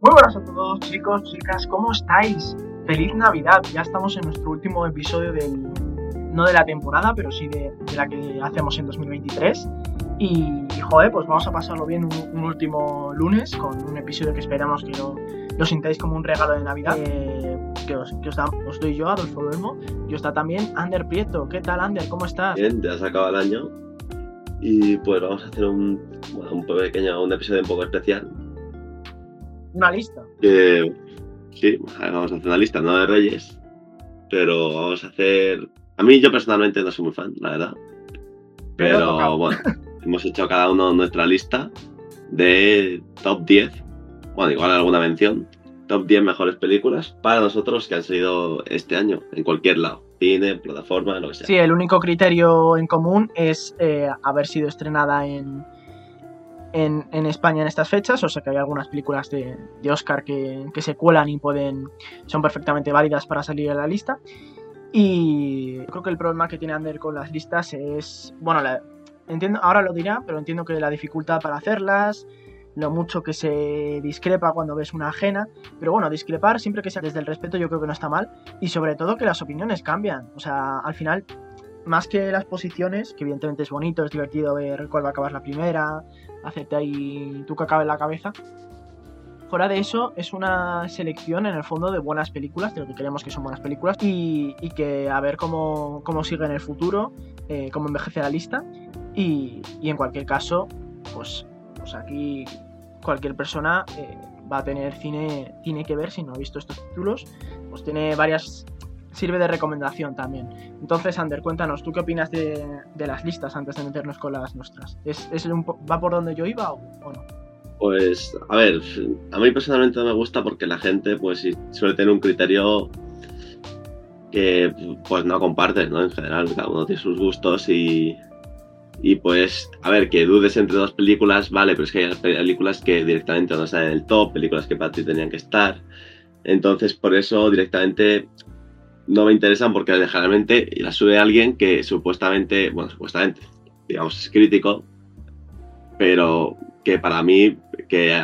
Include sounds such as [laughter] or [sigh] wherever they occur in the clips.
Muy buenas a todos chicos, chicas, ¿cómo estáis? Feliz Navidad, ya estamos en nuestro último episodio del, no de la temporada, pero sí de, de la que hacemos en 2023. Y, joder, pues vamos a pasarlo bien un, un, último lunes con un episodio que esperamos que lo, lo sintáis como un regalo de Navidad. Eh, que, os, que os, da, os, doy yo, Adolfo Duermo, y está también Ander Prieto. ¿Qué tal, Ander? ¿Cómo estás? Bien, ya se acaba el año. Y pues vamos a hacer un, bueno, un pequeño, un episodio un poco especial. Una lista. Sí, vamos a hacer una lista, no de Reyes, pero vamos a hacer. A mí, yo personalmente no soy muy fan, la verdad. Pero, pero bueno, hemos hecho cada uno nuestra lista de top 10. Bueno, igual alguna mención. Top 10 mejores películas para nosotros que han salido este año, en cualquier lado. Cine, plataforma, lo que sea. Sí, el único criterio en común es eh, haber sido estrenada en, en, España en estas fechas, o sea que hay algunas películas de, de Oscar que, que, se cuelan y pueden son perfectamente válidas para salir a la lista. Y creo que el problema que tiene Ander con las listas es, bueno, entiendo, ahora lo dirá, pero entiendo que la dificultad para hacerlas, lo mucho que se discrepa cuando ves una ajena, pero bueno, discrepar siempre que sea desde el respeto yo creo que no está mal y sobre todo que las opiniones cambian, o sea, al final más que las posiciones, que evidentemente es bonito, es divertido ver cuál va a acabar la primera, hacerte ahí tú que acabe en la cabeza. Fuera de eso, es una selección en el fondo de buenas películas, de lo que queremos que son buenas películas, y, y que a ver cómo, cómo, sigue en el futuro, eh, cómo envejece la lista, y, y, en cualquier caso, pues, pues aquí cualquier persona eh, va a tener cine, cine que ver si no ha visto estos títulos, pues tiene varias sirve de recomendación también. Entonces, Ander, cuéntanos, ¿tú qué opinas de, de las listas antes de meternos con las nuestras? ¿Es, es ¿Va por donde yo iba o, o, no? Pues, a ver, a mí personalmente no me gusta porque la gente pues suele tener un criterio que pues no compartes, ¿no? En general, cada uno tiene sus gustos y, y pues, a ver, que dudes entre dos películas, vale, pero es que hay películas que directamente no están en el top, películas que para ti tenían que estar. Entonces, por eso directamente no me interesan porque generalmente las sube alguien que supuestamente, bueno, supuestamente, digamos, es crítico, pero que para mí, que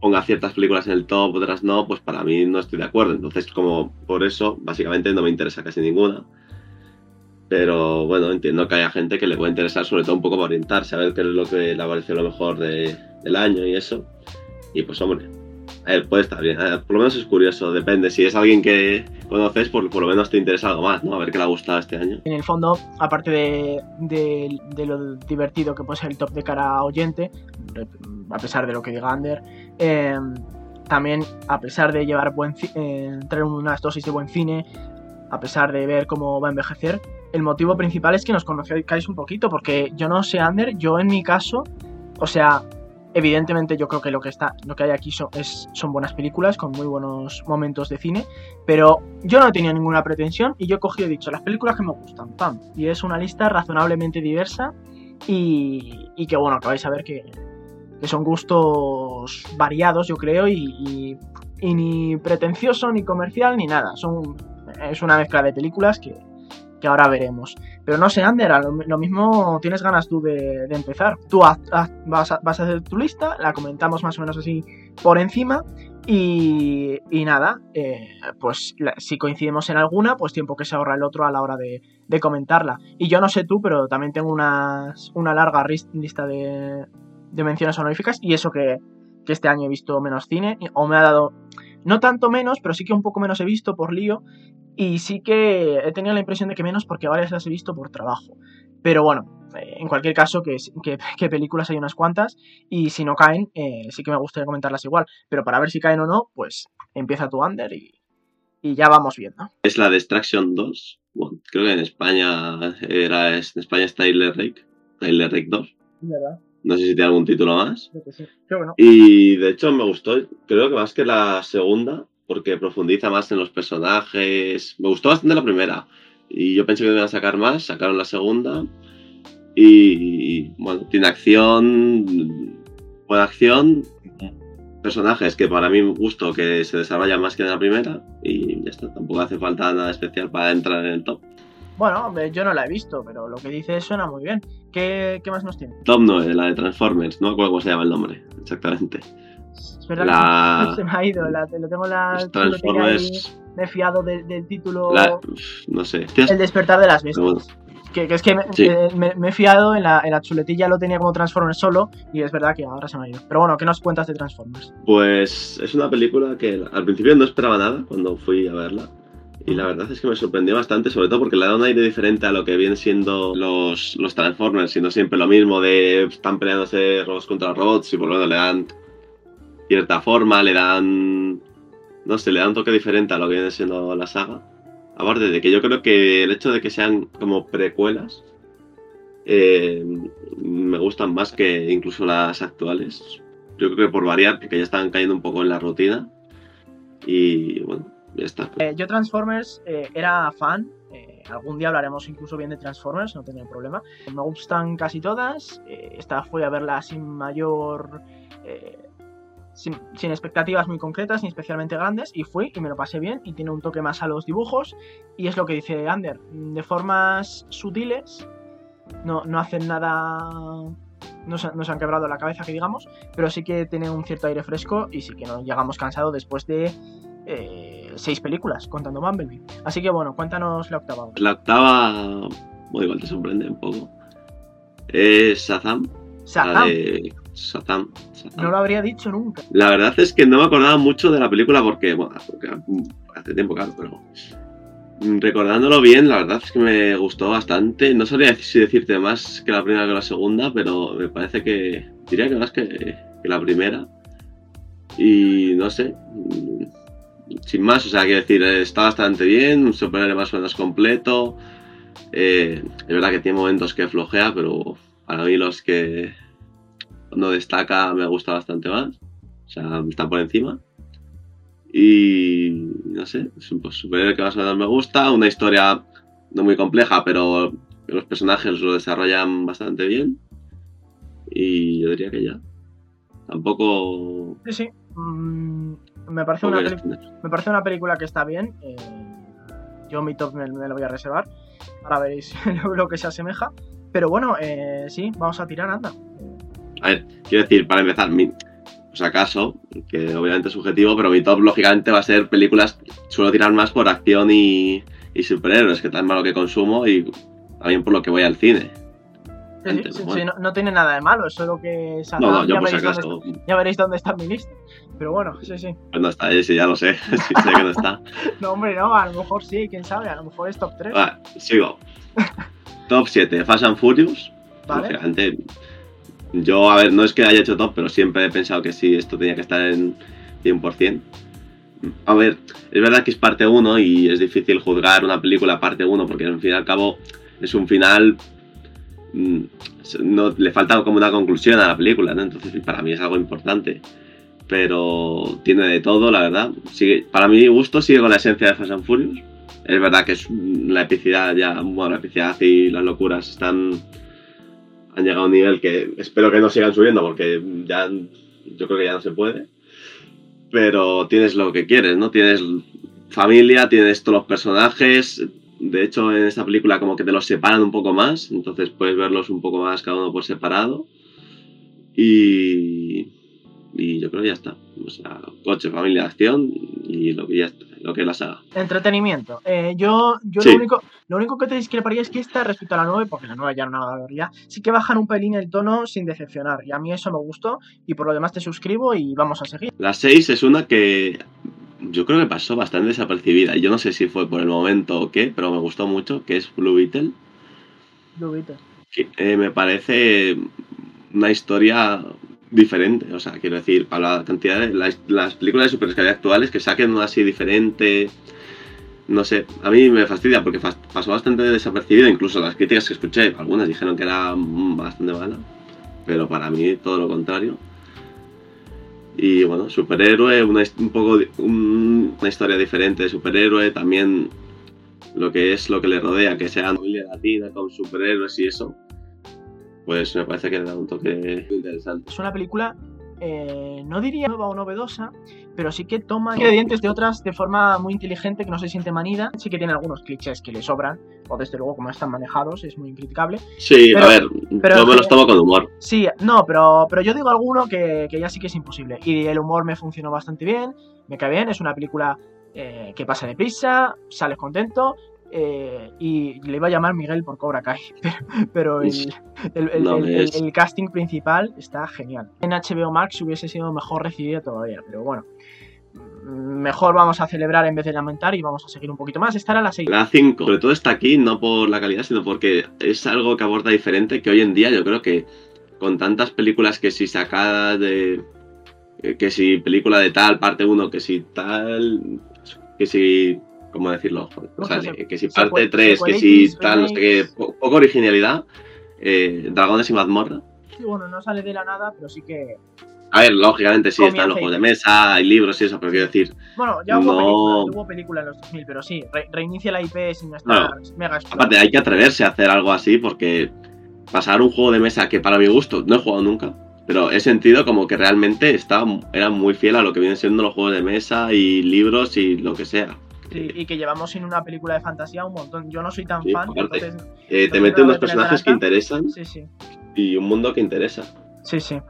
ponga ciertas películas en el top, otras no, pues para mí no estoy de acuerdo. Entonces, como por eso, básicamente no me interesa casi ninguna. Pero bueno, entiendo que haya gente que le puede interesar, sobre todo un poco para orientarse, a ver qué es lo que le parece lo mejor de, del año y eso. Y pues, hombre, ver, puede estar bien. Por lo menos es curioso, depende. Si es alguien que conoces, por, lo menos te interesa algo más, ¿no? A ver qué le ha gustado este año. En el fondo, aparte de, de, de lo divertido que puede ser el top de cara a oyente, a pesar de lo que diga Ander, eh, también a pesar de llevar buen eh, traer unas dosis de buen cine, a pesar de ver cómo va a envejecer, el motivo principal es que nos conozcáis un poquito, porque yo no sé, Ander, yo en mi caso, o sea, evidentemente yo creo que lo que está lo que hay aquí son, es, son buenas películas con muy buenos momentos de cine pero yo no tenía ninguna pretensión y yo he cogido dicho las películas que me gustan pam y es una lista razonablemente diversa y, y que bueno que vais a ver que, que son gustos variados yo creo y, y, y, ni pretencioso ni comercial ni nada. Son es una mezcla de películas que, que ahora veremos. Pero no sé, Ander, lo, mismo tienes ganas tú de, empezar. Tú vas, a, hacer tu lista, la comentamos más o menos así por encima. Y, y nada, eh, pues si coincidimos en alguna, pues tiempo que se ahorra el otro a la hora de, de comentarla. Y yo no sé tú, pero también tengo unas, una larga lista de, de menciones honoríficas. Y eso que este año he visto menos cine, o me ha dado no tanto menos, pero sí que un poco menos he visto por lío. Y sí que he tenido la impresión de que menos porque varias las he visto por trabajo. Pero bueno, eh, en cualquier caso, que, que, [laughs] que, películas hay unas cuantas. Y si no caen, eh, sí que me gustaría comentarlas igual. Pero para ver si caen o no, pues empieza tu under y, y ya vamos viendo. Es la Destruction 2. Bueno, creo que en España era en España está Tyler Rake. Tyler Rake 2. ¿Verdad? No sé si tiene algún título más. Sí. Bueno. Y de hecho me gustó, creo que más que la segunda, porque profundiza más en los personajes. Me gustó bastante la primera. Y yo pensé que iban a sacar más, sacaron la segunda. Y, y bueno, tiene acción, buena acción, personajes que para mí gusto que se desarrollan más que en la primera. Y ya está, tampoco hace falta nada especial para entrar en el top. Bueno, yo no la he visto, pero lo que dices suena muy bien. ¿Qué, qué más nos tiene? Top 9, la de Transformers, no me acuerdo cómo se llama el nombre, exactamente. Es verdad La- que [laughs] se me ha ido, la, lo tengo en la ahí, Transformers. me he fiado de- del título la- no sé. El despertar de las bestias. Que, que es que me, Sí. eh, me- me he fiado en la, en la chuletilla, lo tenía como Transformers solo y es verdad que ahora se me ha ido. Pero bueno, ¿qué nos cuentas de Transformers? Pues es una película que al principio no esperaba nada cuando fui a verla. Y la verdad es que me sorprendió bastante, sobre todo porque le da un aire diferente a lo que vienen siendo los, los Transformers, siendo siempre lo mismo de están peleándose robots contra robots y por lo menos le dan cierta forma, le dan... No sé, le da un toque diferente a lo que viene siendo la saga. Aparte de que yo creo que el hecho de que sean como precuelas eh, me gustan más que incluso las actuales. Yo creo que por variar, porque ya están cayendo un poco en la rutina. Y bueno, Eh, yo Transformers eh, era fan. eh, algún día hablaremos incluso bien de Transformers, no tendré problema. Me gustan casi todas. esta fui a verla sin mayor... sin, expectativas muy concretas ni especialmente grandes y fui y me lo pasé bien y tiene un toque más a los dibujos y es lo que dice Ander, de formas sutiles, no, no hacen nada, no se, no se han quebrado la cabeza que digamos, pero sí que tiene un cierto aire fresco y sí que no llegamos cansados después de seis películas contando Bumblebee. Así que bueno, cuéntanos la octava. La octava, bueno, igual te sorprende un poco. Es Shazam. Shazam, Shazam. Shazam. no lo habría dicho nunca. La verdad es que no me acordaba mucho de la película porque, bueno, porque hace tiempo, claro, pero recordándolo bien, la verdad es que me gustó bastante. No sabría si decirte más que la primera que la segunda, pero me parece que diría que más que, que la primera. Y no sé, sin más, o sea, quiero decir, eh, está bastante bien, un superhéroe más o menos completo. Eh, es verdad que tiene momentos que flojea, pero para mí los que no destaca me gusta bastante más. O sea, está por encima. Y no sé, es un pues, superhéroe que más o menos me gusta. Una historia no muy compleja, pero los personajes lo desarrollan bastante bien. Y yo diría que ya. Tampoco. Sí, sí. mm, me, parece una me parece una película que está bien. eh, yo mi top me, me lo voy a reservar. Ahora veréis [laughs] lo que se asemeja. Pero bueno, eh, sí, vamos a tirar, anda. A ver, quiero decir, para empezar, mi, pues acaso, que obviamente es subjetivo, pero mi top lógicamente va a ser películas, suelo tirar más por acción y, y superhéroes, que tan malo que consumo y también por lo que voy al cine. Sí, sí, bueno. no, no tiene nada de malo, es solo que Shazam, No, no, yo ya, por si veréis acaso, dónde está, ya veréis dónde está mi lista. Pero bueno, sí, sí. pues no está, ese ya lo sé, [laughs] sí sé que no está. [laughs] No, hombre, no, a lo mejor sí, quién sabe, a lo mejor es top 3. Va, sigo. Top 7, Fast and Furious. Vale. Lógicamente, yo, a ver, no es que haya hecho top, pero siempre he pensado que sí, esto tenía que estar en 100%. A ver, es verdad que es parte 1 y es difícil juzgar una película parte 1 porque al fin y al cabo es un final. Mm, No, le falta como una conclusión a la película, ¿no? Entonces, para mí es algo importante. Pero tiene de todo, la verdad. Sigue, para mi gusto, sigue con la esencia de Fast and Furious. Es verdad que es la epicidad ya, bueno, la epicidad y las locuras están han llegado a un nivel que espero que no sigan subiendo porque ya yo creo que ya no se puede. Pero tienes lo que quieres, ¿no? Tienes familia, tienes todos los personajes. De hecho, en esta película como que te los separan un poco más, entonces puedes verlos un poco más cada uno por separado. Y, y yo creo que ya está. O sea, coche, familia, acción y lo que ya está, lo que es la saga. Entretenimiento. Eh, yo yo Sí. lo, único, lo único que te discreparía es que esta respecto a la 9, porque la 9 ya era una barbaridad, sí que bajan un pelín el tono sin decepcionar. Y a mí eso me gustó. Y por lo demás te suscribo y vamos a seguir. La 6 es una que yo creo que pasó bastante desapercibida. Yo no sé si fue por el momento o qué, pero me gustó mucho, que es Blue Beetle. Viste. que eh, me parece una historia diferente. O sea, quiero decir, para la cantidad de las, las películas de superhéroes actuales que saquen una así diferente. No sé, a mí me fastidia porque pasó bastante desapercibido, incluso las críticas que escuché, algunas dijeron que era bastante mala, pero para mí todo lo contrario. Y bueno, superhéroe, una, un poco un- una historia diferente de superhéroe, también lo que es lo que le rodea, que sea familia latina con superhéroes y eso, pues me parece que le da un toque interesante. Es una película eh, no diría nueva o novedosa, pero sí que toma ingredientes de otras de forma muy inteligente, que no se siente manida. Sí que tiene algunos clichés que le sobran, o desde luego como están manejados, es muy criticable. Sí, Pero- a ver, pero yo me los tomo con humor. Sí, no, pero, pero yo digo alguno que, que ya sí que es imposible. Y el humor me funcionó bastante bien, me cae bien, es una película eh, que pasa deprisa, sales contento. Eh, y le iba a llamar Miguel por Cobra Kai, [laughs] pero, pero el, el- No, casting principal está genial. En HBO Max hubiese sido mejor recibido todavía, pero bueno. Mejor vamos a celebrar en vez de lamentar y vamos a seguir un poquito más. Esta era la 6. La 5, sobre todo está aquí, no por la calidad, sino porque es algo que aborda diferente, que hoy en día yo creo que con tantas películas que si sacadas de... eh, que si película de tal, parte 1, que si tal... que si... ¿Cómo decirlo? O sea, que si parte 3, que si tal, no sé qué, po- poca originalidad. eh, Dragones y mazmorra. Sí, bueno, no sale de la nada, pero sí que. A ver, lógicamente sí, están los juegos de mesa, hay libros y eso, pero quiero decir, Bueno, ya hubo, No. película, hubo película en los 2000, pero sí, re- reinicia la IP sin estar mega explotado. Aparte, hay que atreverse a hacer algo así porque pasar un juego de mesa que para mi gusto no he jugado nunca, pero he sentido como que realmente está, era muy fiel a lo que vienen siendo los juegos de mesa y libros y lo que sea. Sí, y que llevamos sin una película de fantasía un montón. Yo no soy tan Sí, fan, aparte. entonces. Eh, te mete unos personajes que interesan Sí, sí. y un mundo que interesa. Sí, sí.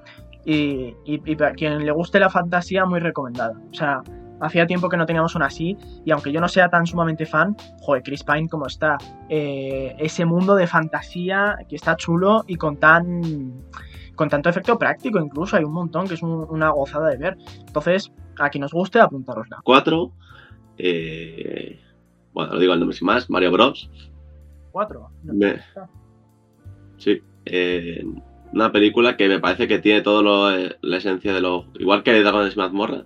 Y, y, y para quien le guste la fantasía, muy recomendada. O sea, hacía tiempo que no teníamos una así. Y aunque yo no sea tan sumamente fan, joder, Chris Pine, como está. eh, ese mundo de fantasía que está chulo y con tan. Con tanto efecto práctico, incluso hay un montón que es un- una gozada de ver. Entonces, a quien nos guste, apuntarosla. 4, eh, bueno, lo digo el nombre sin más, Mario Bros. Cuatro. No, Me- Sí, eh, una película que me parece que tiene todo lo, eh, la esencia de los. Igual que Dragon's Mazmorra,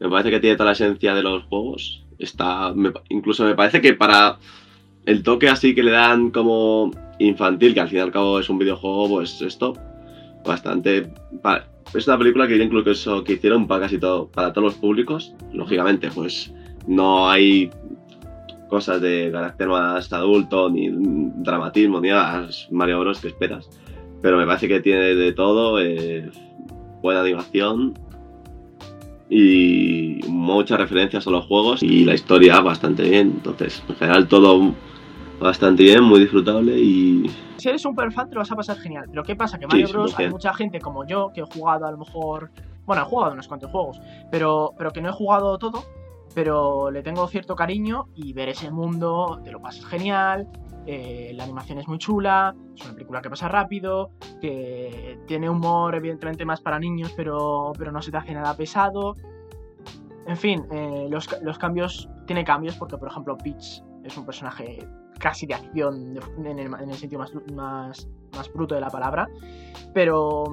me parece que tiene toda la esencia de los juegos. Está, me- incluso me parece que para el toque así que le dan como infantil, que al fin y al cabo es un videojuego, pues esto, bastante. es una película que incluso que hicieron para casi todo, para todos los públicos. Lógicamente, pues no hay cosas de carácter más adulto, ni dramatismo, ni nada. Es Mario Bros. que esperas. Pero me parece que tiene de todo, eh, buena animación y muchas referencias a los juegos y la historia bastante bien. Entonces, en general todo bastante bien, muy disfrutable y Si eres un fan te lo vas a pasar genial. Pero ¿qué pasa? Que Sí, Mario Bros. hay 100%. mucha gente como yo que he jugado a lo mejor. Bueno, he jugado unos cuantos juegos, pero, pero que no he jugado todo. Pero le tengo cierto cariño y ver ese mundo te lo pasas genial. eh, la animación es muy chula, es una película que pasa rápido, que tiene humor evidentemente más para niños, pero, pero no se te hace nada pesado. En fin, eh, los, los cambios, tiene cambios porque por ejemplo Peach es un personaje casi de acción en, el, en el sentido más, más, más bruto de la palabra. Pero,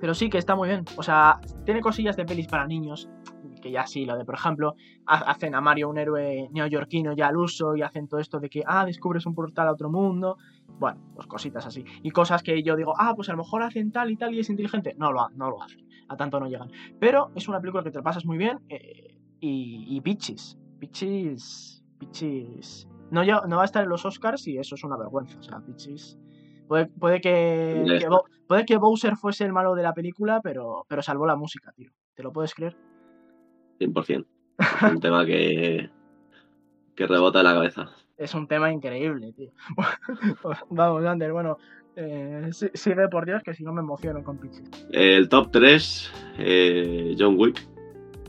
pero sí que está muy bien. O sea, tiene cosillas de pelis para niños. Que ya sí, lo de, por ejemplo, ha- hacen a Mario un héroe neoyorquino ya al uso y hacen todo esto de que, ah, descubres un portal a otro mundo. Bueno, pues cositas así. Y cosas que yo digo, ah, pues a lo mejor hacen tal y tal y es inteligente. No lo, no lo hacen. A tanto no llegan. Pero es una película que te la pasas muy bien. eh, y, y Peaches. Peaches. Peaches. No, no va a estar en los Oscars y eso es una vergüenza. O sea, Peaches. Puede, puede que, puede que Bowser fuese el malo de la película, pero, pero salvó la música, tío. ¿Te lo puedes creer? 100%. Es un tema que, que rebota en la cabeza. Es un tema increíble, tío. [laughs] Vamos, Ander, bueno. eh, sigue por Dios que si no me emociono con Peaches. El top 3, eh, John Wick.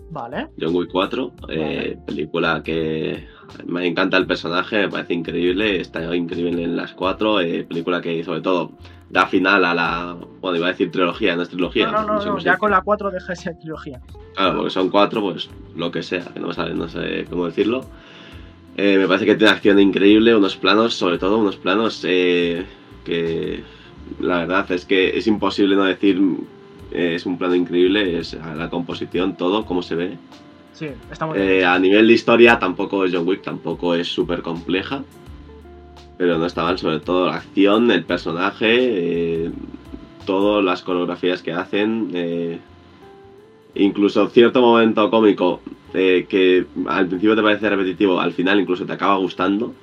Vale. John Wick 4, eh, película que me encanta el personaje, me parece increíble, está increíble en las cuatro, eh, película que sobre todo da final a la, bueno, iba a decir trilogía, no es trilogía. No, no, ya dice. con la 4 deja esa trilogía. Claro, porque son cuatro, pues lo que sea, que no me sale, no sé cómo decirlo. Eh, me parece que tiene acción increíble, unos planos, sobre todo unos planos que la verdad es que es imposible no decir es un plano increíble, es la composición, todo, cómo se ve. Sí, está muy bien. Eh, a nivel de historia tampoco es John Wick, tampoco es súper compleja. Pero no está mal, sobre todo la acción, el personaje, eh, todas las coreografías que hacen. eh, incluso cierto momento cómico eh, que al principio te parece repetitivo, al final incluso te acaba gustando.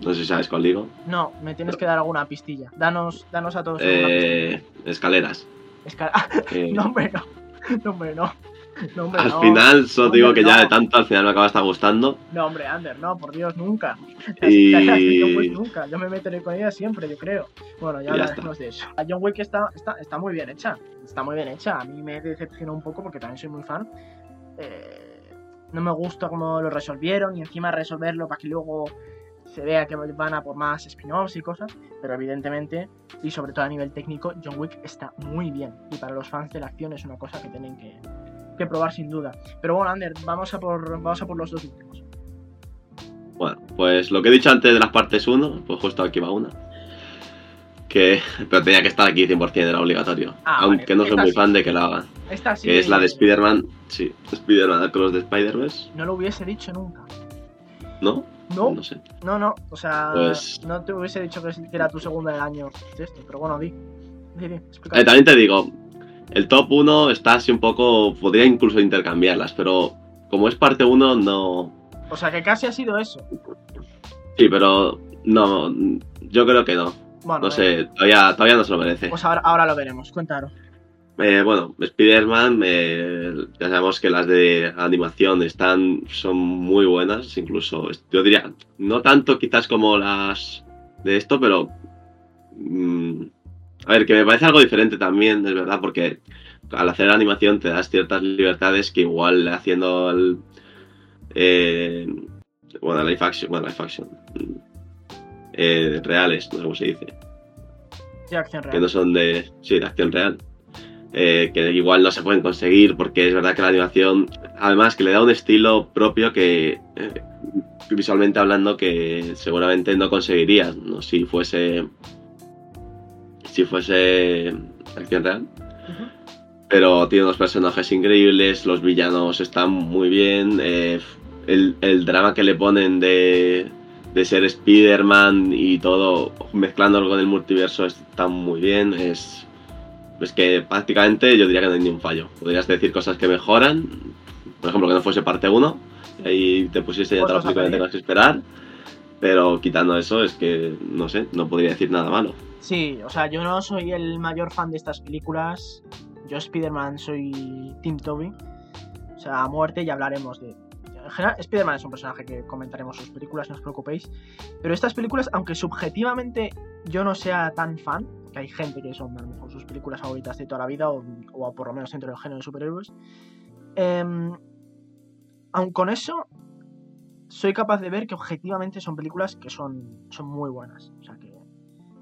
No sé si sabes cuál digo. No, me tienes que dar alguna pistilla. Danos, danos a todos. Eh, escaleras. Esca- Eh, [laughs] no, hombre, no. No, hombre, no. No, hombre, al no. final, solo te digo que ya de tanto al final me acaba hasta gustando. No, hombre, Ander, no, por Dios, nunca. [laughs] Y- Wick nunca. Yo me meteré con ella siempre, yo creo. Bueno, ya hablaremos de eso. La John Wick está, está, está muy bien hecha. Está muy bien hecha. A mí me decepcionó un poco porque también soy muy fan. Eh, no me gusta cómo lo resolvieron y encima resolverlo para que luego se vea que van a por más spin-offs y cosas. Pero evidentemente, y sobre todo a nivel técnico, John Wick está muy bien. Y para los fans de la acción es una cosa que tienen que, que probar sin duda. Pero bueno, Ander, vamos a por, vamos a por los dos últimos. Bueno, pues lo que he dicho antes de las partes 1, pues justo aquí va una. Que, pero tenía que estar aquí 100%, era obligatorio. Ah, aunque vale, no soy esta muy sí. fan de que lo hagan. Esta sí. Que es la de Spider-Man. Sí, Spider-Man Across the Spider-Verse. No lo hubiese dicho nunca. ¿No? No, No sé. no, no. O sea, Pues- no te hubiese dicho que era tu segunda del año esto. Pero bueno, di. Di. Eh, también te digo, el top 1 está así un poco. Podría incluso intercambiarlas, pero como es parte 1, no. O sea, que casi ha sido eso. Sí, pero no. Yo creo que no. Bueno, No venga, sé, todavía, todavía no se lo merece. Pues ahora, ahora lo veremos. Cuéntanos. Eh, bueno, Spider-Man, eh, ya sabemos que las de animación están, son muy buenas, incluso yo diría, no tanto quizás como las de esto, pero mm, a ver, que me parece algo diferente también, es verdad, porque al hacer animación te das ciertas libertades que igual haciendo el, eh, bueno, live action, bueno, live action, mm, eh, reales, no sé cómo se dice Sí, acción que real. no son de, sí, de acción real. Eh, que igual no se pueden conseguir porque es verdad que la animación, además que le da un estilo propio que eh, visualmente hablando que seguramente no conseguirías, ¿no? Si fuese, si fuese acción real. Pero tiene unos personajes increíbles, los villanos están muy bien, eh, el, el drama que le ponen de, de ser Spider-Man y todo, mezclándolo con el multiverso, está muy bien. Es, es que prácticamente yo diría que no hay ni un fallo. Podrías decir cosas que mejoran, por ejemplo, que no fuese parte 1, y ahí te pusiste ya Pues película que tengas que esperar. Pero quitando eso, es que no sé, no podría decir nada malo. Sí, o sea, yo no soy el mayor fan de estas películas. Yo, Spider-Man, soy Tim Toby. O sea, a muerte y hablaremos de. En general, Spider-Man es un personaje que comentaremos sus películas, no os preocupéis. Pero estas películas, aunque subjetivamente yo no sea tan fan, que hay gente que son a lo mejor sus películas favoritas de toda la vida, o, o por lo menos dentro del género de superhéroes, aun con eso, soy capaz de ver que objetivamente son películas que son, son muy buenas. O sea, que,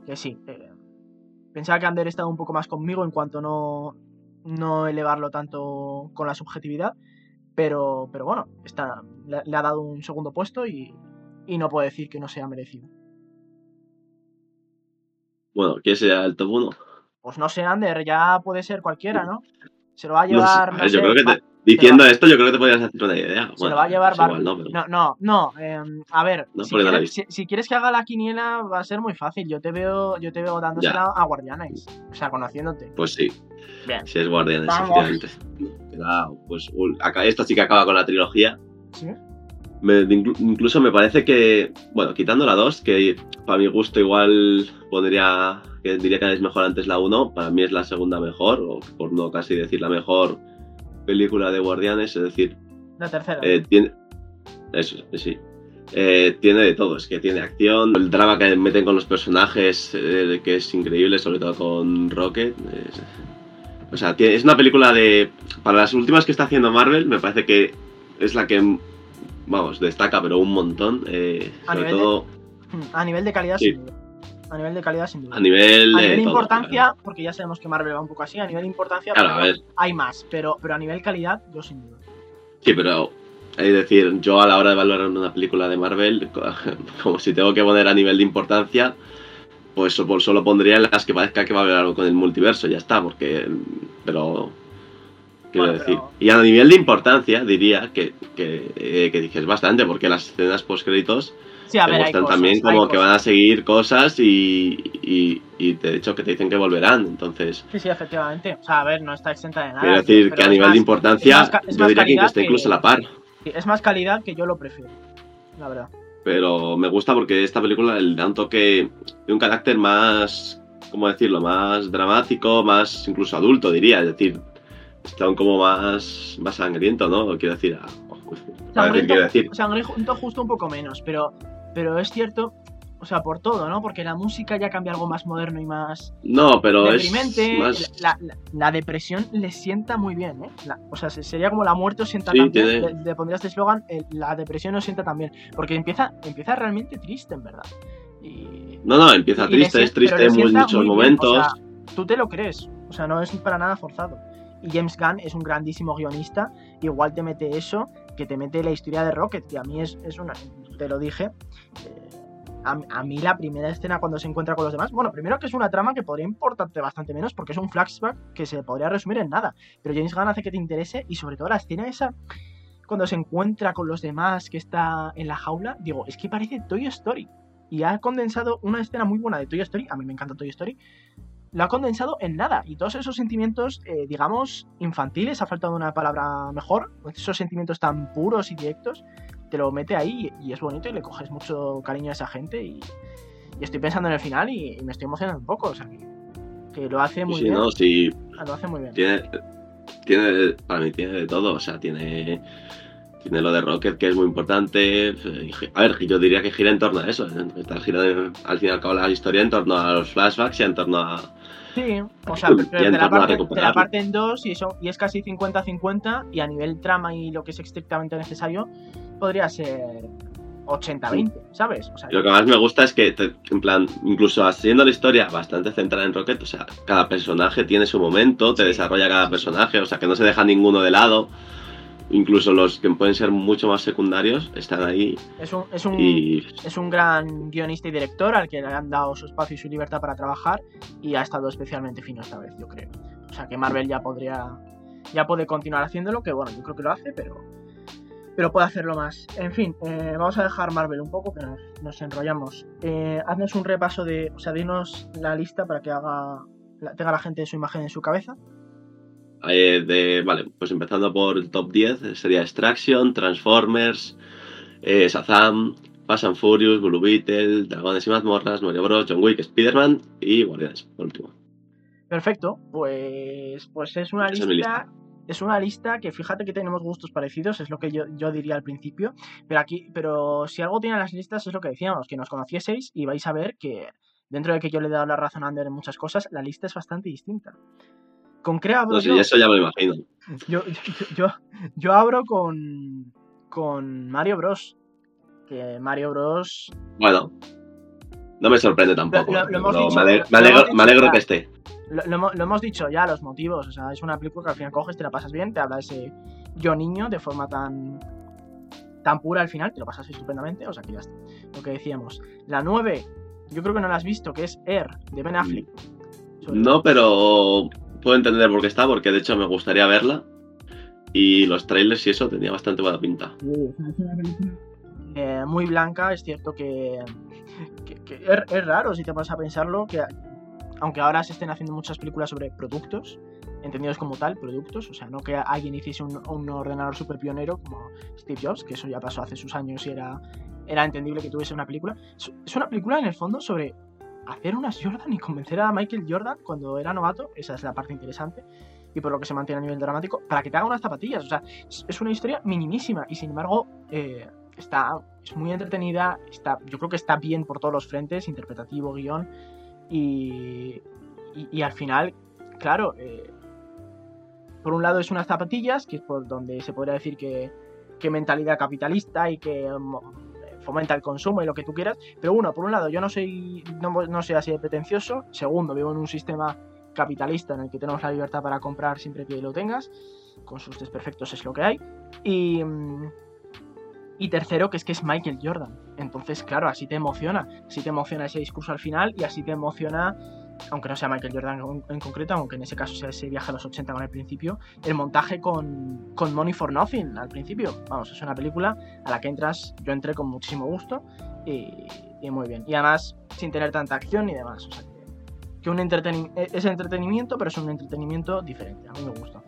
que sí. eh, pensaba que Ander estaba un poco más conmigo en cuanto no, no elevarlo tanto con la subjetividad. Pero, pero bueno, está, le, le ha dado un segundo puesto y, y no puedo decir que no sea merecido. Bueno, ¿quién sea el top 1? Pues no sé, Ander, ya puede ser cualquiera, ¿no? Se lo va a llevar. no yo sé, creo que te- diciendo esto, yo creo que te podrías hacer una idea. se lo va a llevar igual, no, pero- No, no, no. em, a ver, No, si, quieres, si, si quieres que haga la quiniela va a ser muy fácil. Yo te veo, yo te veo dándosela a Guardianes. O sea, conociéndote. Pues sí, Bien. si es Guardianes, efectivamente. Pues, acá- sí que acaba con la trilogía. ¿Sí? Me- incluso me parece que, bueno, quitando la 2, que para mi gusto igual pondría, que diría que es mejor antes la 1, para mí es la segunda mejor, o por no casi decir la mejor película de Guardianes, es decir, La tercera. eh, tiene... Eso, sí. Eh, tiene de todo, es que tiene acción, el drama que meten con los personajes, eh, que es increíble, sobre todo con Rocket. o sea, tiene- es una película de... Para las últimas que está haciendo Marvel, me parece que es la que, vamos, destaca, pero un montón. eh, A sobre nivel de- todo a nivel de calidad, sí. sin duda. A nivel de calidad, sin duda. a nivel A de... nivel de todo, importancia, porque ya sabemos que Marvel va un poco así, a nivel de importancia Claro, a ver. hay más, pero, pero a nivel calidad, yo sin duda. Sí, pero es decir, yo a la hora de valorar una película de Marvel, [laughs] como si tengo que poner a nivel de importancia, pues so- solo pondría en las que parezca que va a haber algo con el multiverso, ya está, porque. Pero. Quiero Bueno, decir. pero- Y a nivel de importancia, diría que, que, eh, que dices bastante, porque las escenas post-créditos Sí, te ver, hay muestran cosas, también como que van a seguir cosas y, y, y de hecho que te dicen que volverán. Entonces, Sí, sí, efectivamente. O sea, a ver, no está exenta de nada. quiero decir que a nivel más- de importancia, es más ca- es yo diría que está que- incluso a la par. es más calidad que yo lo prefiero. La verdad. pero me gusta porque esta película le da un toque de un carácter más ¿cómo decirlo? Más dramático, más incluso adulto, diría. Es decir, está como más, más sangriento, ¿no? Quiero decir, ah, sangriento, quiero decir. sangriento justo un poco menos, pero, pero es cierto o sea, por todo, ¿no? Porque la música ya cambia algo más moderno y más. No, pero deprimente. Es la, la, depresión le sienta muy bien, ¿eh? o sea, sería como la muerte os sienta tan bien. Le, pondrías este eslogan, la depresión os sienta también. Porque empieza, empieza realmente triste, en verdad. no, no, empieza triste, es triste en muchos momentos. tú te lo crees. O sea, no es para nada forzado. James Gunn es un grandísimo guionista. Igual te mete eso, que te mete la historia de Rocket, que a mí es, es una. Te lo dije. Eh, a, mí la primera escena cuando se encuentra con los demás, bueno, primero que es una trama que podría importarte bastante menos porque es un flashback que se podría resumir en nada, pero James Gunn hace que te interese y sobre todo la escena esa cuando se encuentra con los demás que está en la jaula, digo, es que parece Toy Story y ha condensado una escena muy buena de Toy Story, a mí me encanta Toy Story, lo ha condensado en nada. Y todos esos sentimientos, eh, digamos, infantiles, ha faltado una palabra mejor, esos sentimientos tan puros y directos, te lo mete ahí y es bonito y le coges mucho cariño a esa gente y, estoy pensando en el final y, me estoy emocionando un poco, o sea, que, lo hace muy sí, bien. No, sí. Ah, lo hace muy bien. Tiene, tiene, para mí tiene de todo, o sea, tiene, tiene lo de Rocket que es muy importante. A ver, yo diría que gira en torno a eso, está girando al fin y al cabo la historia en torno a los flashbacks y en torno a, Sí, o sea, de, la parte, de la parte en dos y, eso, y es casi 50-50 y a nivel trama y lo que es estrictamente necesario podría ser 80-20, ¿sabes? lo que más me gusta es que, en plan, incluso haciendo la historia bastante centrada en Rocket, o sea, cada personaje tiene su momento, te desarrolla cada personaje, o sea, que no se deja ninguno de lado incluso los que pueden ser mucho más secundarios están ahí. Es un, es un, es un gran guionista y director al que le han dado su espacio y su libertad para trabajar y ha estado especialmente fino esta vez, yo creo. O sea que Marvel ya podría, ya puede continuar haciéndolo, que bueno, yo creo que lo hace, pero, pero puede hacerlo más. En fin, eh, vamos a dejar Marvel un poco, que nos, enrollamos. Eh, haznos un repaso de, o sea, dinos la lista para que haga, tenga la gente su imagen en su cabeza. Eh, de, vale, pues empezando por el top 10, sería Extraction, Transformers, eh, Shazam, Fast and Furious, Blue Beetle, Dragones y Mazmorras, Mario Bros, John Wick, Spider-Man y Guardianes, por último. Perfecto, pues, pues es una lista, es una lista que fíjate que tenemos gustos parecidos, es lo que yo, yo, diría al principio, pero aquí, pero si algo tiene las listas es lo que decíamos, que nos conocieseis y vais a ver que dentro de que yo le he dado la razón a Ander en muchas cosas, la lista es bastante distinta. Con Crea abro. No, eso ya me lo imagino. Yo, yo, yo, abro con, con Mario Bros. Que Mario Bros. Bueno, no me sorprende tampoco. me, alegro, que esté. Lo, hemos dicho ya, los motivos. O sea, es una película que al final coges, te la pasas bien, te habla ese yo niño de forma tan tan pura al final, te lo pasas estupendamente. O sea, que ya está. Lo que decíamos. La 9, yo creo que no la has visto, que es Air, de Ben Affleck. No, pero puedo entender por qué está, porque de hecho me gustaría verla. Y los trailers y eso tenía bastante buena pinta. Eh, muy blanca, es cierto que, es, raro si te vas a pensarlo, que aunque ahora se estén haciendo muchas películas sobre productos, entendidos como tal, productos, o sea, no que alguien hiciese un, un ordenador super pionero como Steve Jobs, que eso ya pasó hace sus años y era, era entendible que tuviese una película. Es una película en el fondo sobre hacer unas Jordan y convencer a Michael Jordan cuando era novato, esa es la parte interesante, y por lo que se mantiene a nivel dramático, para que te haga unas zapatillas. O sea, es una historia minimísima y sin embargo eh, está, es muy entretenida, está, yo creo que está bien por todos los frentes, interpretativo, guion, y, y, al final, claro, eh, por un lado es unas zapatillas, que es por donde se podría decir que, que mentalidad capitalista y que fomenta el consumo y lo que tú quieras. Pero uno, por un lado, yo no soy, no, soy así de pretencioso. Segundo, vivo en un sistema capitalista en el que tenemos la libertad para comprar siempre que lo tengas. Con sus desperfectos es lo que hay. Y, mm, y tercero, que es que es Michael Jordan. Entonces, claro, así te emociona. Así te emociona ese discurso al final y así te emociona aunque no sea Michael Jordan en, concreto, aunque en ese caso sea ese viaje a los 80 con el principio, el montaje con, con, Money for Nothing al principio. Vamos, es una película a la que entras, yo entré con muchísimo gusto y, muy bien. Y además sin tener tanta acción ni demás. O sea, que, un es entretenimiento, pero es un entretenimiento diferente. A mí me gusta.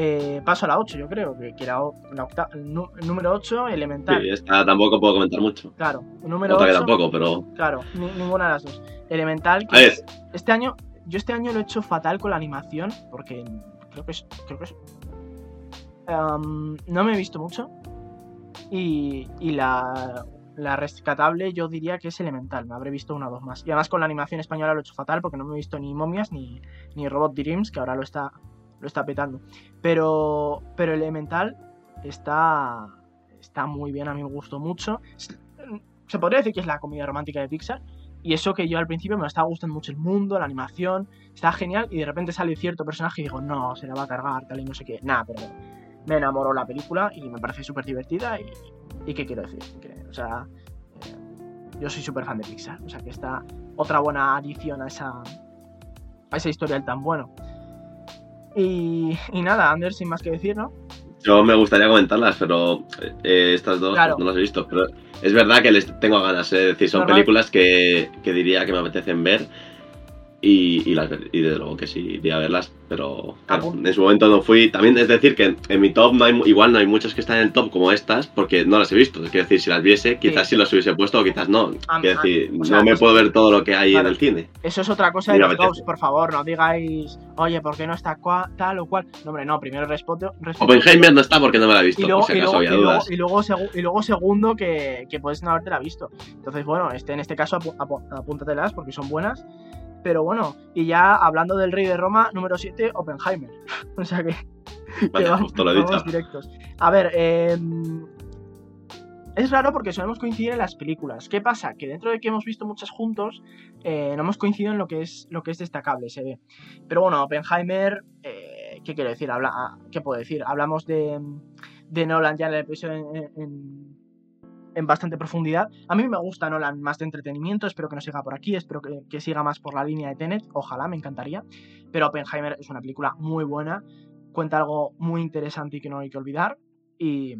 Eh, paso a la 8, yo creo, que, que era la número 8, Elemental. Sí, esta tampoco puedo comentar mucho. Claro, número Otra que 8, tampoco, pero. claro, ni- ninguna de las dos. Elemental, que es- este año, yo este año lo he hecho fatal con la animación, porque creo que es, creo que es, Am, no me he visto mucho, y, y la, la rescatable yo diría que es Elemental, me habré visto una o dos más. Y además con la animación española lo he hecho fatal, porque no me he visto ni Momias ni, ni Robot Dreams, que ahora lo está, lo está petando. Pero, pero Elemental está, está muy bien, a mí me gustó mucho. Se podría decir que es la comedia romántica de Pixar. Y eso que yo al principio me estaba gustando mucho el mundo, la animación, está genial. Y de repente sale cierto personaje y digo, no, se la va a cargar, tal y no sé qué. Nada, pero me enamoró la película y me parece súper divertida. Y, y qué quiero decir, Que, o sea, eh, yo soy súper fan de Pixar. O sea, que está otra buena adición a esa, a esa historia tan bueno. Y, y nada, Ander, sin más que decir, ¿no? Yo me gustaría comentarlas, pero eh, estas dos Claro. no las he visto. Pero es verdad que les tengo ganas, es decir, son películas que, que diría que me apetecen ver y, y, las, ver- y desde luego que sí, iría a verlas, pero claro, en su momento no fui. También es decir que en, mi top no hay, igual no hay muchas que están en el top como estas, porque no las he visto. Es decir, si las viese, quizás sí, Sí. las hubiese puesto o quizás no. Am- Quiero am- decir, o sea, no me puedo ver todo lo que hay Claro. en el cine. Eso es otra cosa de los. Ghosts, por favor, no digáis, oye, ¿por qué no está cua- tal o cual? No, hombre, no, primero respeto. respeto Oppenheimer no está porque no me la he visto, y luego, por si y acaso luego, había dudas. y luego segu- y luego segundo que, que puedes no habértela visto. Entonces, bueno, este, en este caso apúntatelas porque son buenas. Pero bueno, y ya hablando del Rey de Roma, número 7, Oppenheimer. [laughs] o sea que, que Vaya, vamos, dicho. directos. A ver, eh, es raro porque solemos coincidir en las películas. ¿Qué pasa? Que dentro de que hemos visto muchas juntos, eh, no hemos coincidido en lo que es lo que es destacable, se ve. Pero bueno, Oppenheimer, eh, ¿qué quiero decir? Habla, ah, ¿Qué puedo decir? Hablamos de, de Nolan ya en el episodio en, en- en bastante profundidad. A mí me gusta Nolan más de entretenimiento, espero que no siga por aquí, espero que, que siga más por la línea de Tenet, ojalá, me encantaría. Pero Oppenheimer es una película muy buena, cuenta algo muy interesante y que no hay que olvidar. Y,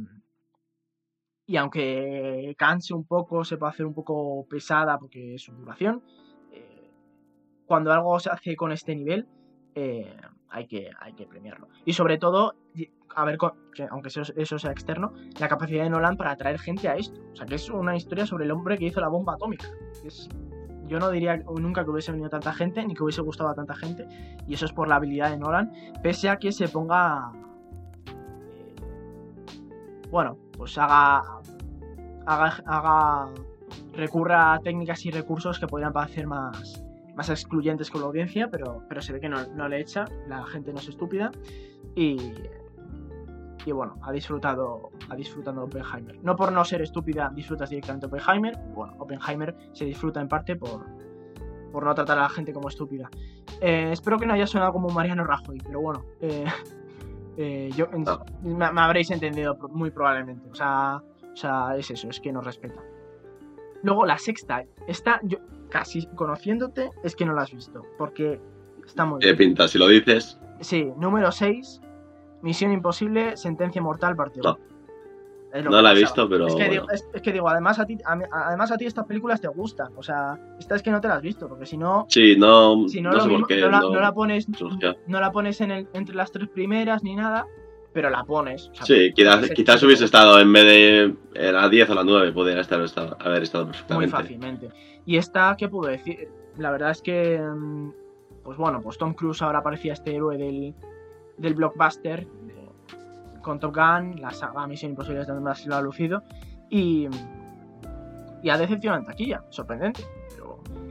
y aunque canse un poco, se puede hacer un poco pesada porque es su duración, eh, cuando algo se hace con este nivel, eh, hay, que, hay que premiarlo. Y sobre todo, a ver, aunque eso, sea externo, la capacidad de Nolan para atraer gente a esto. O sea, que es una historia sobre el hombre que hizo la bomba atómica. Es, yo no diría nunca que hubiese venido tanta gente, ni que hubiese gustado a tanta gente, y eso es por la habilidad de Nolan, pese a que se ponga... eh, bueno, pues haga, haga, haga recurra a técnicas y recursos que podrían parecer más, más excluyentes con la audiencia, pero, pero se ve que no, no le echa, la gente no es estúpida y, y bueno, ha disfrutado, ha disfrutado de Oppenheimer. No por no ser estúpida disfrutas directamente de Oppenheimer, bueno, Oppenheimer se disfruta en parte por, por no tratar a la gente como estúpida. Eh, espero que no haya sonado como Mariano Rajoy, pero bueno, eh, [laughs] eh, yo, No. me, me habréis entendido muy probablemente. O sea, o sea, es eso, es que nos respeta. Luego la sexta, esta, yo casi conociéndote, es que no la has visto, porque está muy ¿Qué bien. pinta? Si lo dices, Sí, número 6, Misión Imposible, Sentencia Mortal, parte No. 1. Es lo no que la he visto, pero. Es que, bueno. digo, es, es que digo, además a, ti, a, además a ti estas películas te gustan. O sea, esta es que no te las has visto, porque si no, Sí, no, si no, no lo sé mismo- por qué. no la, no no la pones, surgió. no la pones en el, entre las tres primeras ni nada, pero la pones. o sea, Sí, quizás, quizás se- hubiese estado en vez de la 10 o la 9, podría estar, estado- haber estado muy perfectamente. fácilmente. Y esta, ¿qué puedo decir? La verdad es que, mm, pues bueno, pues Tom Cruise ahora parecía este héroe del, del blockbuster con Top Gun, la saga Misión Imposible es donde más lo ha lucido y, y ha decepcionado en taquilla, sorprendente.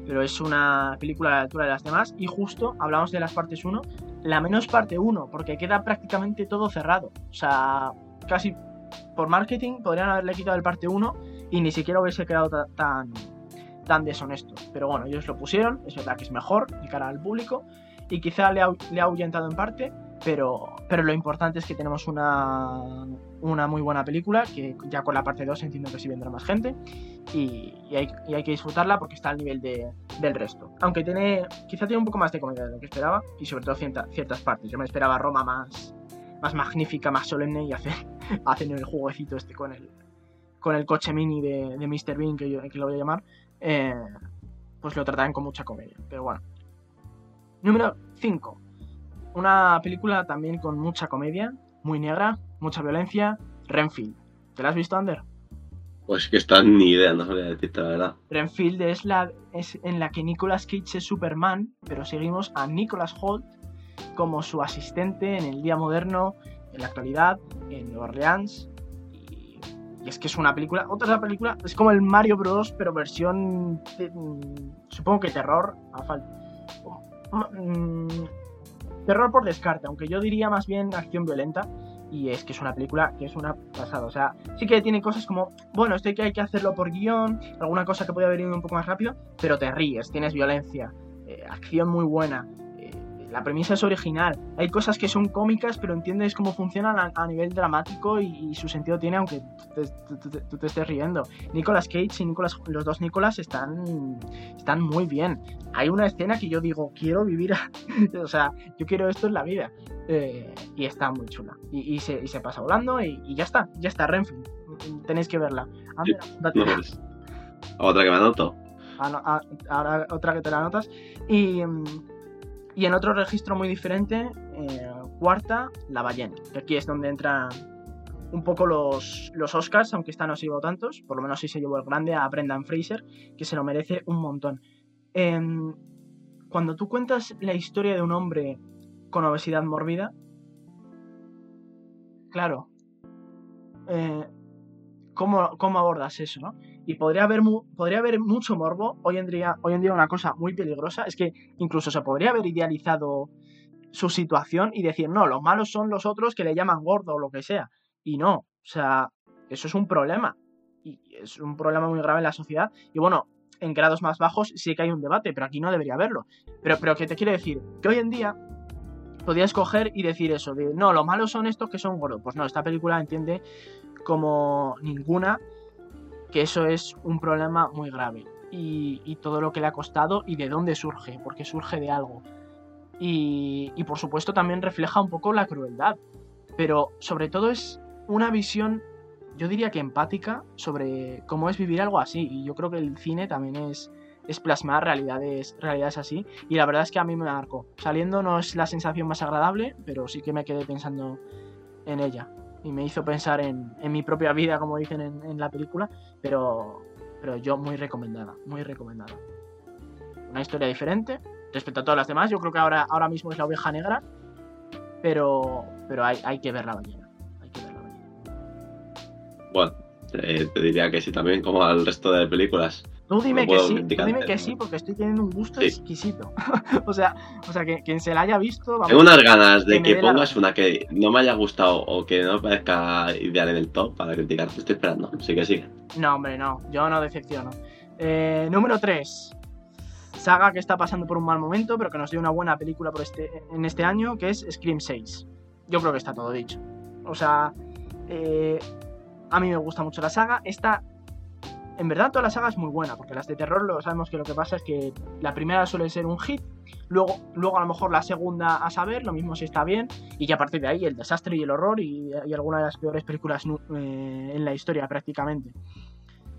Pero, es una película a la altura de las demás y justo hablamos de las partes 1, la menos parte 1, porque queda prácticamente todo cerrado. O sea, casi por marketing podrían haberle quitado el parte 1 y ni siquiera hubiese quedado ta- tan, tan deshonesto. Pero bueno, ellos lo pusieron, es verdad que es mejor de cara al público y quizá le ha, le ha ahuyentado en parte, pero, pero lo importante es que tenemos una, una muy buena película, que ya con la parte 2 entiendo que sí vendrá más gente y, y hay, y hay que disfrutarla porque está al nivel de- del resto. Aunque tiene, quizá tiene un poco más de comedia de lo que esperaba y sobre todo cierta- ciertas partes. Yo me esperaba Roma más, más magnífica, más solemne y hacer, [laughs] hacen el jueguecito este con el, con el coche mini de, de Mr. Bean, que, yo, que lo voy a llamar, eh, pues lo tratan con mucha comedia. Pero bueno. Número 5. Una película también con mucha comedia, muy negra, mucha violencia, Renfield. ¿Te la has visto, Ander? Pues que está ni idea, no sabría decirte la verdad. Renfield es la es en la que Nicolas Cage es Superman, pero seguimos a Nicolas Holt como su asistente en el día moderno, en la actualidad, en Nueva Orleans. Y, y es que es una película, otra película, es como el Mario Bros, pero versión, de- mm, supongo que terror, a falta. Terror por descarte, aunque yo diría más bien acción violenta. Y es que es una película que es una pasada. O sea, sí que tiene cosas como, bueno, esto que, hay que hacerlo por guion, alguna cosa que puede haber ido un poco más rápido, pero te ríes, tienes violencia, eh, acción muy buena. La premisa es original. Hay cosas que son cómicas, pero entiendes cómo funcionan a, a nivel dramático y, y su sentido tiene, aunque tú te, estés riendo. Nicolas Cage y Nicolas, los dos Nicolas están, están muy bien. Hay una escena que yo digo, quiero vivir, a- [laughs] o sea, yo quiero esto en la vida. Eh, y está muy chula. Y, y se, y se pasa volando y, ya está, ya está, Renfield. Tenéis que verla. Ander, apúntate. No, pues, Otra que me anoto. Ah, ah, ahora otra que te la notas. Y, mm, y en otro registro muy diferente, eh, cuarta, La ballena. Que aquí es donde entran un poco los, los Oscars, aunque esta no se llevó tantos. Por lo menos sí se llevó el grande a Brendan Fraser, que se lo merece un montón. Em, cuando tú cuentas la historia de un hombre con obesidad mórbida, claro, eh, ¿cómo, ¿cómo abordas eso, no? Y podría haber, mu- podría haber mucho morbo. Hoy en, día, hoy en día una cosa muy peligrosa es que incluso se podría haber idealizado su situación y decir, no, los malos son los otros que le llaman gordo o lo que sea. Y no, o sea, eso es un problema. Y es un problema muy grave en la sociedad. Y bueno, en grados más bajos sí que hay un debate, pero aquí no debería haberlo. Pero, pero que te quiero decir, que hoy en día podías coger y decir eso, de, no, los malos son estos que son gordos. Pues no, esta película entiende como ninguna que eso es un problema muy grave. Y, todo lo que le ha costado y de dónde surge, porque surge de algo. Y, y por supuesto también refleja un poco la crueldad. Pero sobre todo es una visión, yo diría que empática, sobre cómo es vivir algo así. Y yo creo que el cine también es, es plasmar realidades, realidades así. Y la verdad es que a mí me marcó. Saliendo no es la sensación más agradable, pero sí que me quedé pensando en ella. Y me hizo pensar en, en mi propia vida, como dicen en, en la película. Pero, pero yo muy recomendada, muy recomendada. Una historia diferente respecto a todas las demás. Yo creo que ahora, ahora mismo es la oveja negra. Pero, pero hay, hay que ver la ballena. Hay. Bueno, eh, te diría que sí también, como al resto de películas. Tú dime No que sí, tú dime que sí, porque estoy teniendo un gusto Sí. exquisito. [laughs] o sea, o sea que quien se la haya visto, vamos, Tengo unas ganas de que la pongas una que no me haya gustado o que no me parezca ideal en el top para criticar. Te estoy esperando. Sí que sí. No, hombre, no, yo no decepciono. Eh, número 3. Saga que está pasando por un mal momento, pero que nos dio una buena película por este, en este año, que es Scream 6. Yo creo que está todo dicho. O sea, eh, a mí me gusta mucho la saga. Esta, en verdad, toda la saga es muy buena, porque las de terror lo sabemos que lo que pasa es que la primera suele ser un hit, luego, luego a lo mejor la segunda a saber, lo mismo si está bien, y ya a partir de ahí el desastre y el horror y, y alguna de las peores películas eh, en la historia prácticamente.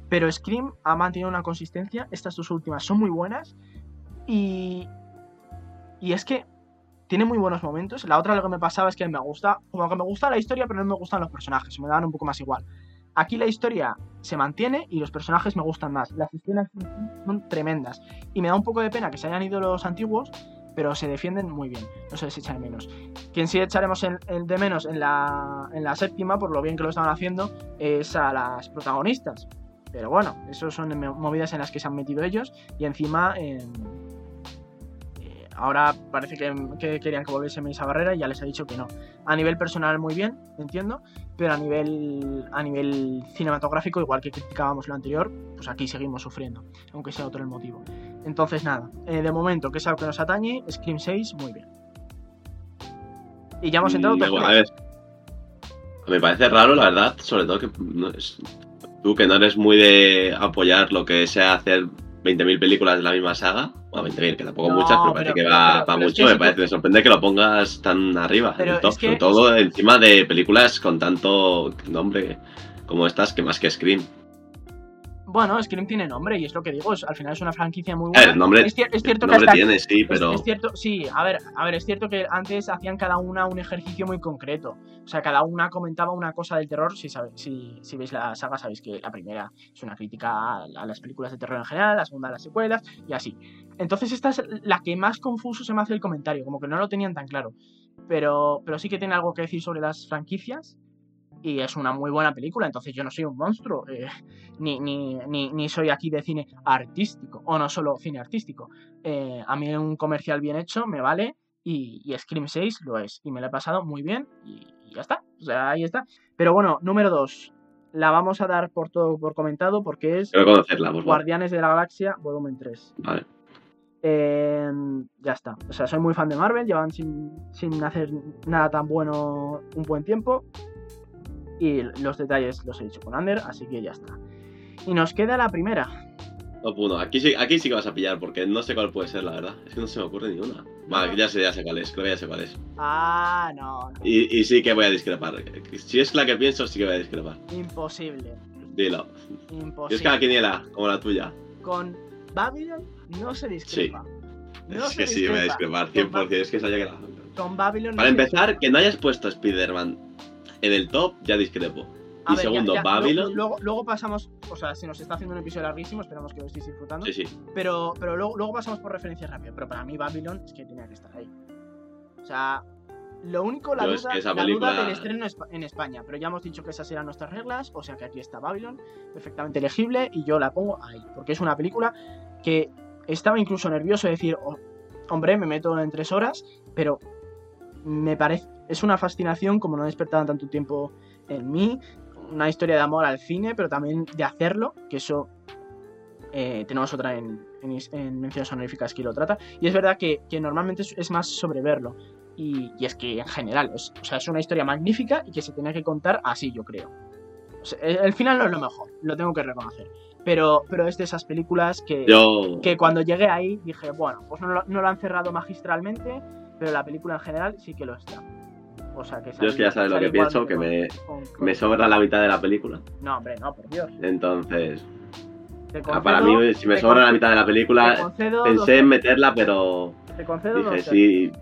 Pero Scream ha mantenido una consistencia. Estas dos últimas son muy buenas. Y. Y es que tiene muy buenos momentos. La otra lo que me pasaba es que me gusta. Como que me gusta la historia, pero no me gustan los personajes. Me dan un poco más igual. Aquí la historia se mantiene y los personajes me gustan más. Las escenas son tremendas. Y me da un poco de pena que se hayan ido los antiguos, pero se defienden muy bien. No se les echa de menos. Quien sí echaremos en- de menos en la, en la séptima, por lo bien que lo estaban haciendo, es a las protagonistas. Pero bueno, eso son mo- movidas en las que se han metido ellos y encima eh, ahora parece que, que querían que volviese Melissa Barrera y ya les he dicho que no. A nivel personal muy bien, entiendo, pero a nivel, a nivel cinematográfico, igual que criticábamos lo anterior, pues aquí seguimos sufriendo, aunque sea otro el motivo. Entonces nada, eh, de momento, que es algo que nos atañe, Scream 6, muy bien. Y ya hemos entrado Y, bueno, a ver, me parece raro, la verdad, sobre todo que no es- tú que no eres muy de apoyar lo que sea hacer 20.000 películas de la misma saga, bueno, 20.000, que tampoco No, muchas, pero parece pero- que va, pero- va mucho, me parece, tú- me sorprende que lo pongas tan arriba, Pero en el top, es que- sobre todo encima de películas con tanto nombre como estas, que más que Scream. Bueno, Scream tiene nombre y es lo que digo, es- al final es una franquicia muy A buena. el nombre, es, cier- es cierto el que nombre hasta- tiene, sí, es- cierto, sí, a ver, a ver, es cierto que antes hacían cada una un ejercicio muy concreto. O sea, cada una comentaba una cosa del terror. Si, sabe- si, si veis la saga, sabéis que la primera es una crítica a, a las películas de terror en general, la segunda a las secuelas y así. Entonces, esta es la que más confuso se me hace el comentario, como que no lo tenían tan claro. Pero, pero sí que tiene algo que decir sobre las franquicias. Y es una muy buena película, entonces yo no soy un monstruo, eh, ni, ni, ni, ni soy aquí de cine artístico, o no solo cine artístico. Eh, a mí un comercial bien hecho me vale y, y Scream 6 lo es. Y me lo he pasado muy bien y, y ya está. O sea, ahí está. Pero bueno, número 2. La vamos a dar por todo por comentado porque es conocerla, favor. Guardianes de la Galaxia, volumen 3. Vale. Eh, ya está. O sea, soy muy fan de Marvel. Llevan sin, sin hacer nada tan bueno un buen tiempo. Y los detalles los he dicho con Ander, así que ya está. Y nos queda la primera. Top 1. Aquí sí, aquí sí que vas a pillar, porque no sé cuál puede ser, la verdad. Es que no se me ocurre ni una. Vale, ya sé, ya sé cuál es. Creo que ya sé cuál es. Ah, no, no. Y, y sí que voy a discrepar. Si es la que pienso, sí que voy a discrepar. Imposible. Dilo. Y Imposible. es cada quiniela, como la tuya. Con Babylon no se discrepa. No es se que sí, voy a discrepa. discrepar, 100%. Es que sabía que la. Con Babylon no Para se empezar, que no hayas puesto Spider-Man en el top, ya discrepo. A Y ver, segundo, ya, Babylon. Luego, luego pasamos, o sea, se nos está haciendo un episodio larguísimo, esperamos que lo estéis disfrutando. Sí, sí. Pero, pero luego, luego pasamos por referencias rápido. Pero para mí Babylon es que tenía que estar ahí. O sea, lo único, la, es duda, que esa la película- duda del estreno es- en España. Pero ya hemos dicho que esas eran nuestras reglas, o sea que aquí está Babylon, perfectamente elegible, y yo la pongo ahí. Porque es una película que estaba incluso nervioso de decir, "Oh, hombre, me meto en tres horas, pero me parece, es una fascinación como no despertaba tanto tiempo en mí, una historia de amor al cine, pero también de hacerlo, que eso eh, tenemos otra en, en, en menciones honoríficas que lo trata, y es verdad que, que normalmente es, es más sobre verlo, y, y es que en general, es, o sea, es una historia magnífica y que se tenía que contar así, yo creo. O sea, el, el final no es lo mejor, lo tengo que reconocer, pero, pero es de esas películas que Yo. que cuando llegué ahí dije, bueno, pues no lo, no lo han cerrado magistralmente, pero la película en general sí que lo está. O sea que Yo es que ya sabes lo que pienso, que me, con- con- me sobra la mitad de la película. No, hombre, no, por Dios. Entonces, ah, concedo- para mí, si me sobra la mitad de la película, pensé en meterla, pero Te concedo dije, sí,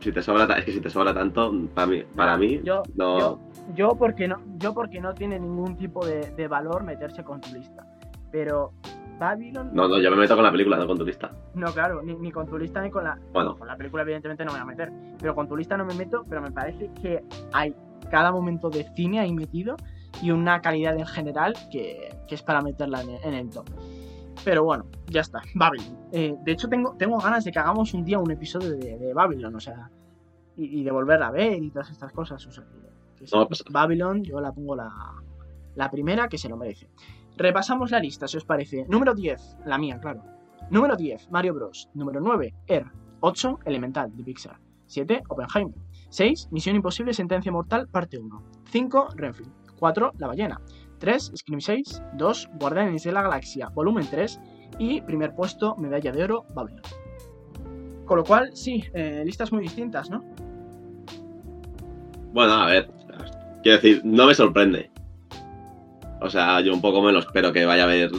si te sobra, es que si te sobra tanto, para mí, para mí Yo, no. yo, yo porque no, yo porque no tiene ningún tipo de, de valor meterse con tu lista. Pero Babylon, No, no, yo me meto con la película, no con tu lista. no, claro, ni, ni con tu lista ni con la, Bueno, Con la película, evidentemente, no me voy a meter. Pero con tu lista no me meto, pero me parece que hay cada momento de cine ahí metido y una calidad en general que, que es para meterla en, en el top. Pero bueno, ya está. Babylon. Eh, de hecho, tengo, tengo ganas de que hagamos un día un episodio de, de Babylon, o sea, y, y de volverla a ver y todas estas cosas. O sea, que, que. No va a pasar. Babylon, yo la pongo la, la primera que se lo merece. Repasamos la lista, si os parece. Número 10, la mía, claro. Número 10, Mario Bros. Número 9, Air. 8, Elemental, de Pixar. 7, Oppenheimer. 6, Misión Imposible, Sentencia Mortal, parte 1. 5, Renfield. 4, La Ballena. 3, Scream 6. 2, Guardianes de la Galaxia, volumen 3. Y primer puesto, Medalla de Oro, Babylon. Con lo cual, sí, eh, listas muy distintas, ¿no? bueno, a ver. Quiero decir, no me sorprende. O sea, yo un poco me lo espero que vaya a ver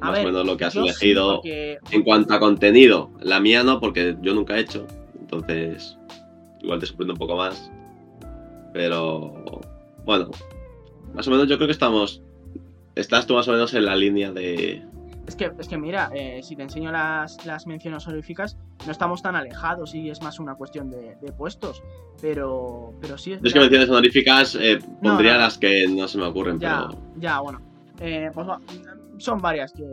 A más ver, o menos lo que has sí, elegido. porque- En cuanto a contenido, la mía no, porque yo nunca he hecho. Entonces, igual te sorprende un poco más. Pero, bueno, más o menos yo creo que estamos. Estás tú más o menos en la línea de. Es que, es que mira, eh, si te enseño las, las menciones honoríficas, no estamos tan alejados y es más una cuestión de, de puestos. Pero, pero sí es Yo es que menciones honoríficas eh, No, pondría no. las que no se me ocurren, Ya, pero. ya, bueno. Eh, pues son varias que,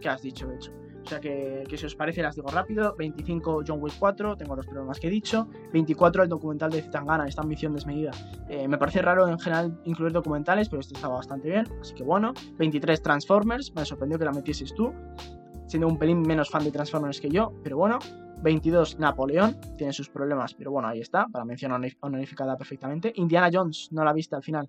que has dicho, de hecho. O sea que, que si os parece las digo rápido. 25 John Wick 4, tengo los problemas que he dicho. 24 el documental de Zetangana, esta ambición desmedida. Eh, me parece raro en general incluir documentales, pero este estaba bastante bien, así que bueno. 23 Transformers, me sorprendió que la metieses tú, siendo un pelín menos fan de Transformers que yo, pero bueno. 22 Napoleón, tiene sus problemas, pero bueno, ahí está, para mención honor- honorífica perfectamente. Indiana Jones, no la viste al final.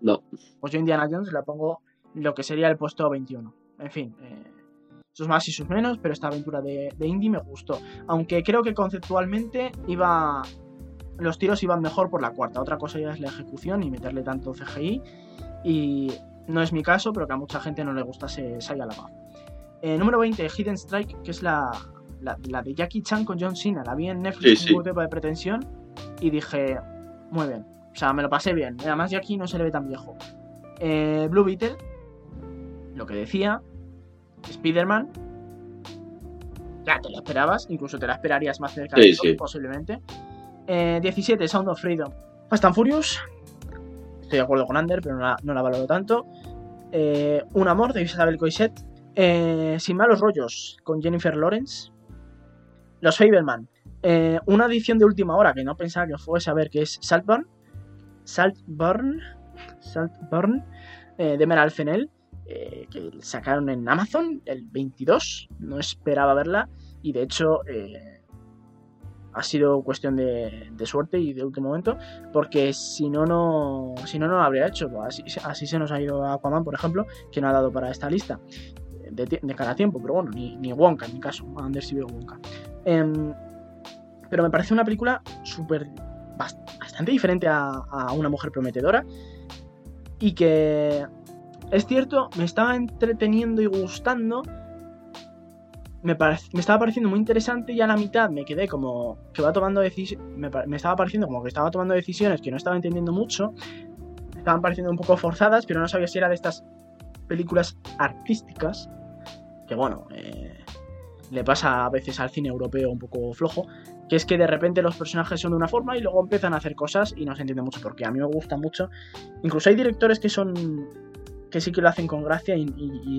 No. Pues yo Indiana Jones la pongo lo que sería el puesto 21. En fin, eh, sus más y sus menos, pero esta aventura de, de Indy me gustó. Aunque creo que conceptualmente iba. Los tiros iban mejor por la cuarta. Otra cosa ya es la ejecución y meterle tanto CGI. Y, no es mi caso, pero que a mucha gente no le gustase Shia LaBeouf. Eh, número 20, Hidden Strike, que es la, la, la de Jackie Chan con John Cena. La vi en Netflix Sí, con un tipo de pretensión y dije, muy bien. O sea, me lo pasé bien. Además, Jackie no se le ve tan viejo. Eh, Blue Beetle, lo que decía. Spider-Man. Ya te lo esperabas, incluso te la esperarías más cerca Sí, de sí. posiblemente. Eh, 17, Sound of Freedom. Fast and Furious. Estoy de acuerdo con Ander, pero no la, no la valoro tanto. Eh, Un amor de Isabel Coixet. Eh, Sin malos rollos con Jennifer Lawrence. Los Fableman. Eh, una edición de última hora que no pensaba que fuese a ver, que es Saltburn. Saltburn. Saltburn. Eh, de Meral Fennell. eh, que sacaron en Amazon el 22. No esperaba verla. Y de hecho. ha sido cuestión de, de suerte y de último momento, porque si no, no, si no, no lo habría hecho. Así, así se nos ha ido Aquaman, por ejemplo, que no ha dado para esta lista de, de cada tiempo, pero bueno, ni, ni Wonka en mi caso, Anders sí veo Wonka. Em, pero me parece una película súper bast- bastante diferente a, Una mujer prometedora y que es cierto, me estaba entreteniendo y gustando. Me, me estaba pareciendo muy interesante y a la mitad me quedé como que va tomando decisiones. Me, me estaba pareciendo como que estaba tomando decisiones que no estaba entendiendo mucho. Estaban pareciendo un poco forzadas, pero no sabía si era de estas películas artísticas. Que bueno, eh, le pasa a veces al cine europeo un poco flojo. Que es que de repente los personajes son de una forma y luego empiezan a hacer cosas y no se entiende mucho porque a mí me gusta mucho. Incluso hay directores que son que sí que lo hacen con gracia y,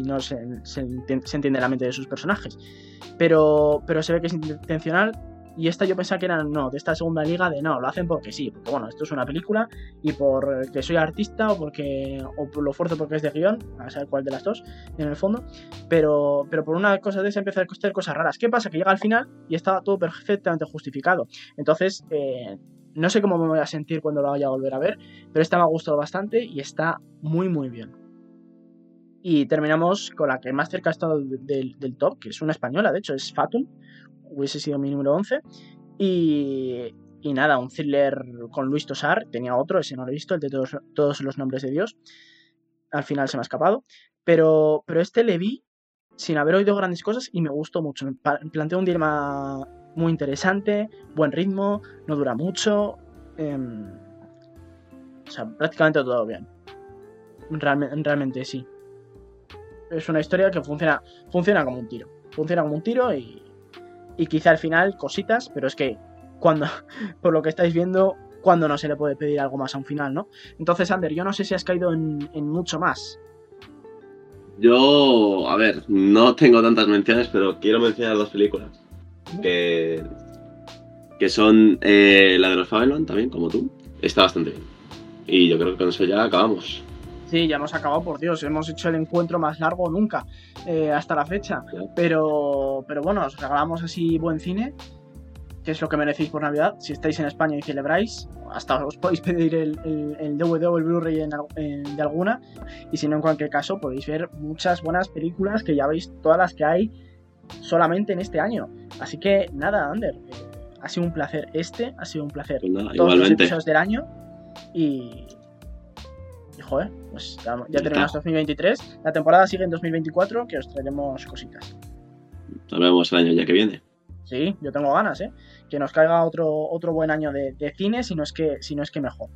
no se, se se entiende la mente de sus personajes. Pero, pero se ve que es intencional. Y esta yo pensaba que era, no, de esta segunda liga, de no, lo hacen porque sí, porque bueno, esto es una película y por que soy artista o porque o por lo fuerzo porque es de guion, a saber cuál de las dos, en el fondo. Pero, pero por una cosa de esa empieza a hacer cosas raras. ¿Qué pasa? Que llega al final y está todo perfectamente justificado. Entonces, eh, no sé cómo me voy a sentir cuando lo vaya a volver a ver, pero esta me ha gustado bastante y está muy, muy bien. Y terminamos con la que más cerca ha estado de- del, del top, que es una española, de hecho, es Fatum. Hubiese sido mi número 11. Y, y nada, un thriller con Luis Tosar. Tenía otro, ese no lo he visto, el de todos, todos los nombres de Dios. Al final se me ha escapado. Pero, pero este le vi sin haber oído grandes cosas y me gustó mucho. Me plantea un dilema muy interesante, buen ritmo, no dura mucho. em, o sea, prácticamente todo bien. Realme- realmente sí. Es una historia que funciona, funciona como un tiro. Funciona como un tiro y, y quizá al final cositas, pero es que cuando, [laughs] por lo que estáis viendo, cuando no se le puede pedir algo más a un final, ¿no? Entonces, Ander, yo no sé si has caído en, mucho más. Yo, a ver, no tengo tantas menciones, pero quiero mencionar dos películas. Que, que son eh, la de los Fabelman también, como tú. Está bastante bien. Y yo creo que con eso ya acabamos. Sí, ya hemos acabado, por Dios, hemos hecho el encuentro más largo nunca eh, hasta la fecha. Pero, pero bueno, os regalamos así buen cine, que es lo que merecéis por Navidad. Si estáis en España y celebráis, hasta os podéis pedir el, el- el DVD o el Blu-ray en al- en- de alguna. Y si no, en cualquier caso, podéis ver muchas buenas películas que ya veis todas las que hay solamente en este año. Así que nada, Ander, eh, ha sido un placer este, ha sido un placer Pues todos los episodios del año y, y joder, pues ya, ya terminamos está. 2023, la temporada sigue en 2024 que os traeremos cositas. Nos vemos el año ya que viene. Sí, yo tengo ganas, ¿eh? Que nos caiga otro, otro buen año de, de cine, si no, es que, si no es que mejor.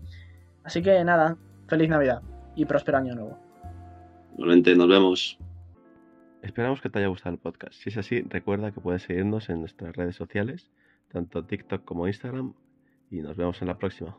Así que nada, feliz Navidad y próspero año nuevo. Igualmente, nos vemos. Esperamos que te haya gustado el podcast. Si es así, recuerda que puedes seguirnos en nuestras redes sociales, tanto TikTok como Instagram, y nos vemos en la próxima.